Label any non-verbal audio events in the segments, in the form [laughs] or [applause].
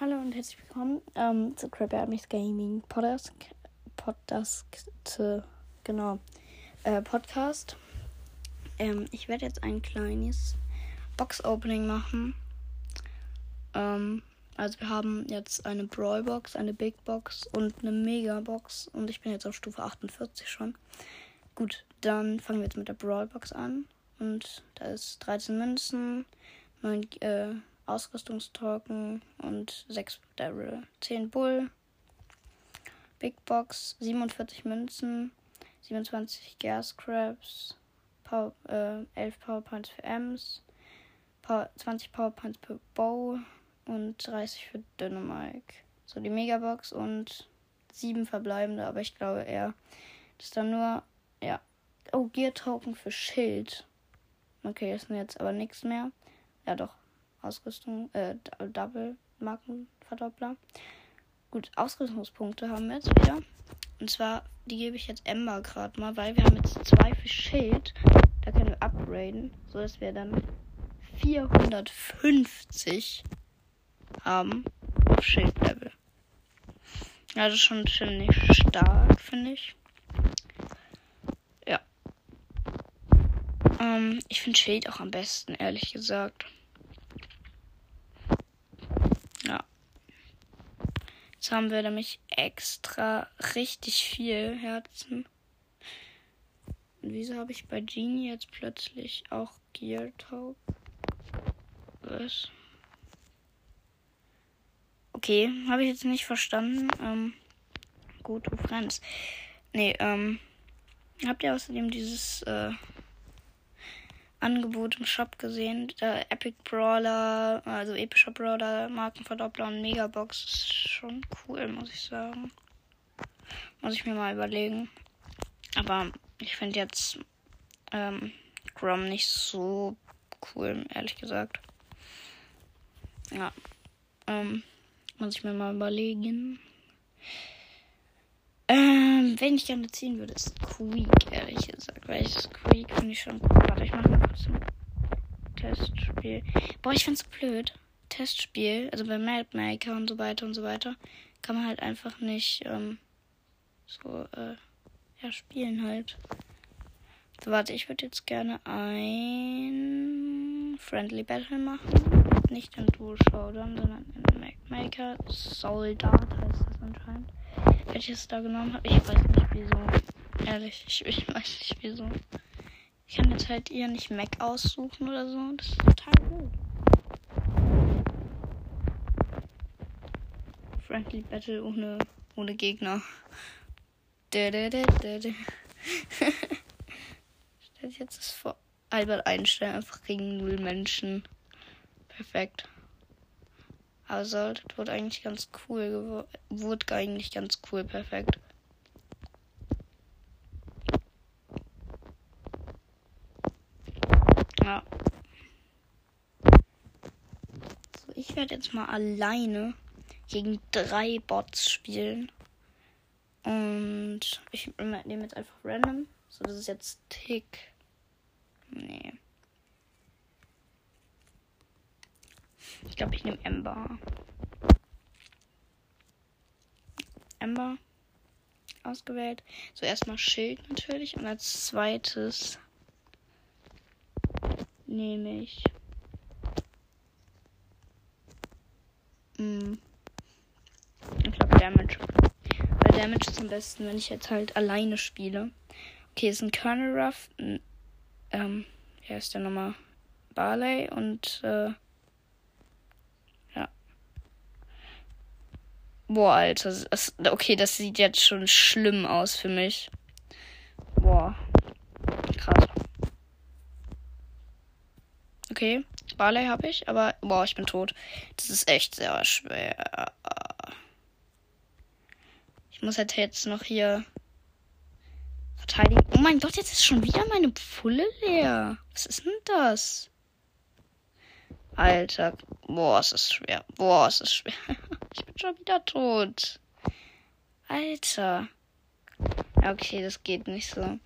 Hallo und herzlich willkommen ähm, zu Crab Army's Gaming Podcast. Podcast, genau. Äh, Podcast. Ähm, ich werde jetzt ein kleines Box-Opening machen. Ähm, also wir haben jetzt eine Brawl Box, eine Big Box und eine Mega Box. Und ich bin jetzt auf Stufe 48 schon. Gut, dann fangen wir jetzt mit der Brawl Box an. Und da ist 13 Münzen, 9 äh, Ausrüstungstalken und 6 Daryl. 10 Bull. Big Box, 47 Münzen, 27 Gas Crabs, Power, äh, 11 Powerpoints für Ems, Power, 20 Powerpoints für Bow und 30 für Dynamike. So die Megabox und 7 verbleibende, aber ich glaube eher, dass da nur, ja. Oh, Gear Token für Schild. Okay, ist jetzt aber nichts mehr. Ja, doch. Ausrüstung, äh, Double Markenverdoppler. Gut, Ausrüstungspunkte haben wir jetzt wieder. Und zwar, die gebe ich jetzt Ember gerade mal, weil wir haben jetzt zwei für Schild. Da können wir upgraden, so dass wir dann 450 haben auf Schild-Level. Ist schon ziemlich stark, finde ich. Ja. Ähm, ich finde Schild auch am besten, ehrlich gesagt. Jetzt haben wir nämlich extra richtig viel Herzen. Und wieso habe ich bei Genie jetzt plötzlich auch Gear Taub? Was? Okay, habe ich jetzt nicht verstanden. Ähm, Go to Friends. Nee, ähm, habt ihr außerdem dieses, äh, Angebot im Shop gesehen. Der Epic Brawler, also epischer Brawler, Markenverdoppler und Megabox ist schon cool, muss ich sagen. Muss ich mir mal überlegen. Aber ich finde jetzt ähm, Grom nicht so cool, ehrlich gesagt. Ja. Ähm, muss ich mir mal überlegen. Ähm, wenn ich gerne ziehen würde, ist Squeak, ehrlich gesagt. Weil ich Squeak finde ich schon cool. Warte, ich mache mal kurz ein Testspiel. Boah, ich find's blöd. Testspiel, also bei Mapmaker und so weiter und so weiter, kann man halt einfach nicht ähm, so äh, ja, spielen halt. So, warte, ich würde jetzt gerne ein Friendly Battle machen. Nicht in Duo Showdown, sondern in Mapmaker. Soldat heißt das anscheinend welches da genommen habe. Ich weiß nicht wieso. Ehrlich, ich, ich weiß nicht wieso. Ich kann jetzt halt ihr nicht Mac aussuchen oder so. Das ist total gut. Friendly Battle ohne, ohne Gegner. [laughs] Stellt jetzt das vor. Albert Einstein einfach gegen null Menschen. Perfekt. Also, das wurde eigentlich ganz cool. Wurde eigentlich ganz cool, perfekt. Ja. So, ich werde jetzt mal alleine gegen drei Bots spielen. Und ich nehme jetzt einfach random. So, das ist jetzt Tick. Nee. Ich glaube, ich nehme Ember. Ember ausgewählt. So erstmal Schild natürlich und als zweites nehme ich hm, ich glaube Damage. Weil Damage ist am besten, wenn ich jetzt halt alleine spiele. Okay, ist ein Colonel Ruff, ähm, hier ist der nochmal Barley und äh, Boah, Alter. Das, okay, das sieht jetzt schon schlimm aus für mich. Boah. Krass. Okay, Barley habe ich, aber boah, ich bin tot. Das ist echt sehr schwer. Ich muss halt jetzt noch hier verteidigen. Oh mein Gott, jetzt ist schon wieder meine Pulle leer. Was ist denn das? Alter, boah, es ist schwer. Boah, es ist schwer. [laughs] Ich bin schon wieder tot. Alter. Okay, das geht nicht so.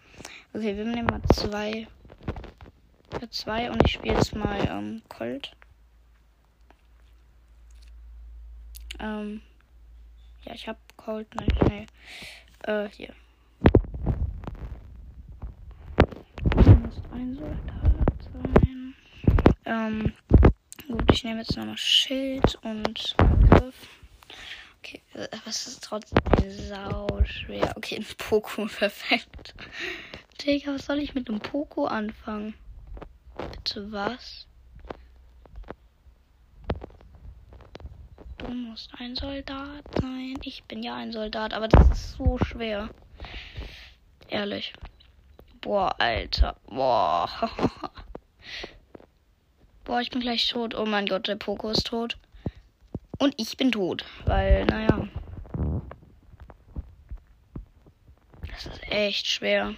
Okay, wir nehmen mal zwei. Für zwei und ich spiele jetzt mal ähm, Colt. Ähm, ja, ich habe Cold Night. Nee. Äh, hier. Muss ein Soldat sein. Ähm, ich nehme jetzt nochmal Schild und Angriff. Okay, äh, was ist trotzdem sau schwer? Okay, ein Poko, [laughs] perfekt. Digga, was soll ich mit einem Poko anfangen? Bitte was? Du musst ein Soldat sein. Ich bin ja ein Soldat, aber das ist so schwer. Ehrlich. Boah, Alter. Boah. [laughs] Boah, ich bin gleich tot. Oh mein Gott, der Poko ist tot. Und ich bin tot. Weil, naja. Das ist echt schwer.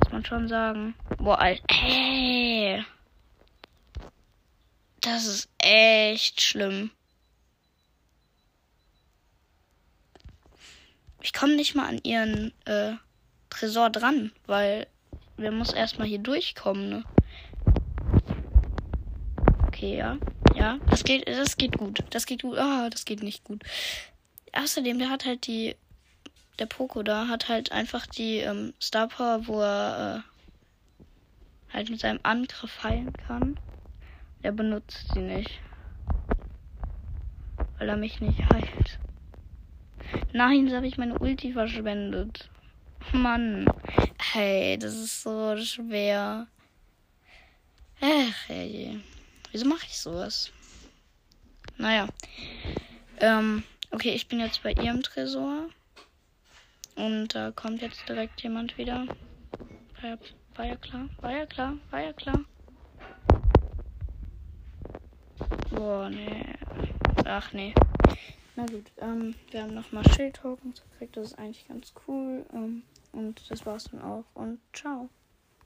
Muss man schon sagen. Boah, Alter. Hey. Das ist echt schlimm. Ich komme nicht mal an ihren äh, Tresor dran, weil wir muss erstmal hier durchkommen, ne? Okay, ja. Ja, das geht, das geht gut. Das geht gut. Ah, das geht nicht gut. Außerdem, der hat halt die. Der Poco da hat halt einfach die ähm, Star Power, wo er äh, halt mit seinem Angriff heilen kann. Er benutzt sie nicht. Weil er mich nicht heilt. Nein, so habe ich meine Ulti verschwendet. Mann. Hey, das ist so schwer. Ach, hey. Wieso mache ich sowas? Naja. Ähm, okay, ich bin jetzt bei ihrem Tresor. Und da kommt jetzt direkt jemand wieder. War ja, war ja klar, war ja klar, war ja klar. Boah, nee. Ach, nee. Na gut, ähm, wir haben nochmal Schild-Tokens gekriegt. Das ist eigentlich ganz cool. Ähm, und das war's dann auch. Und ciao.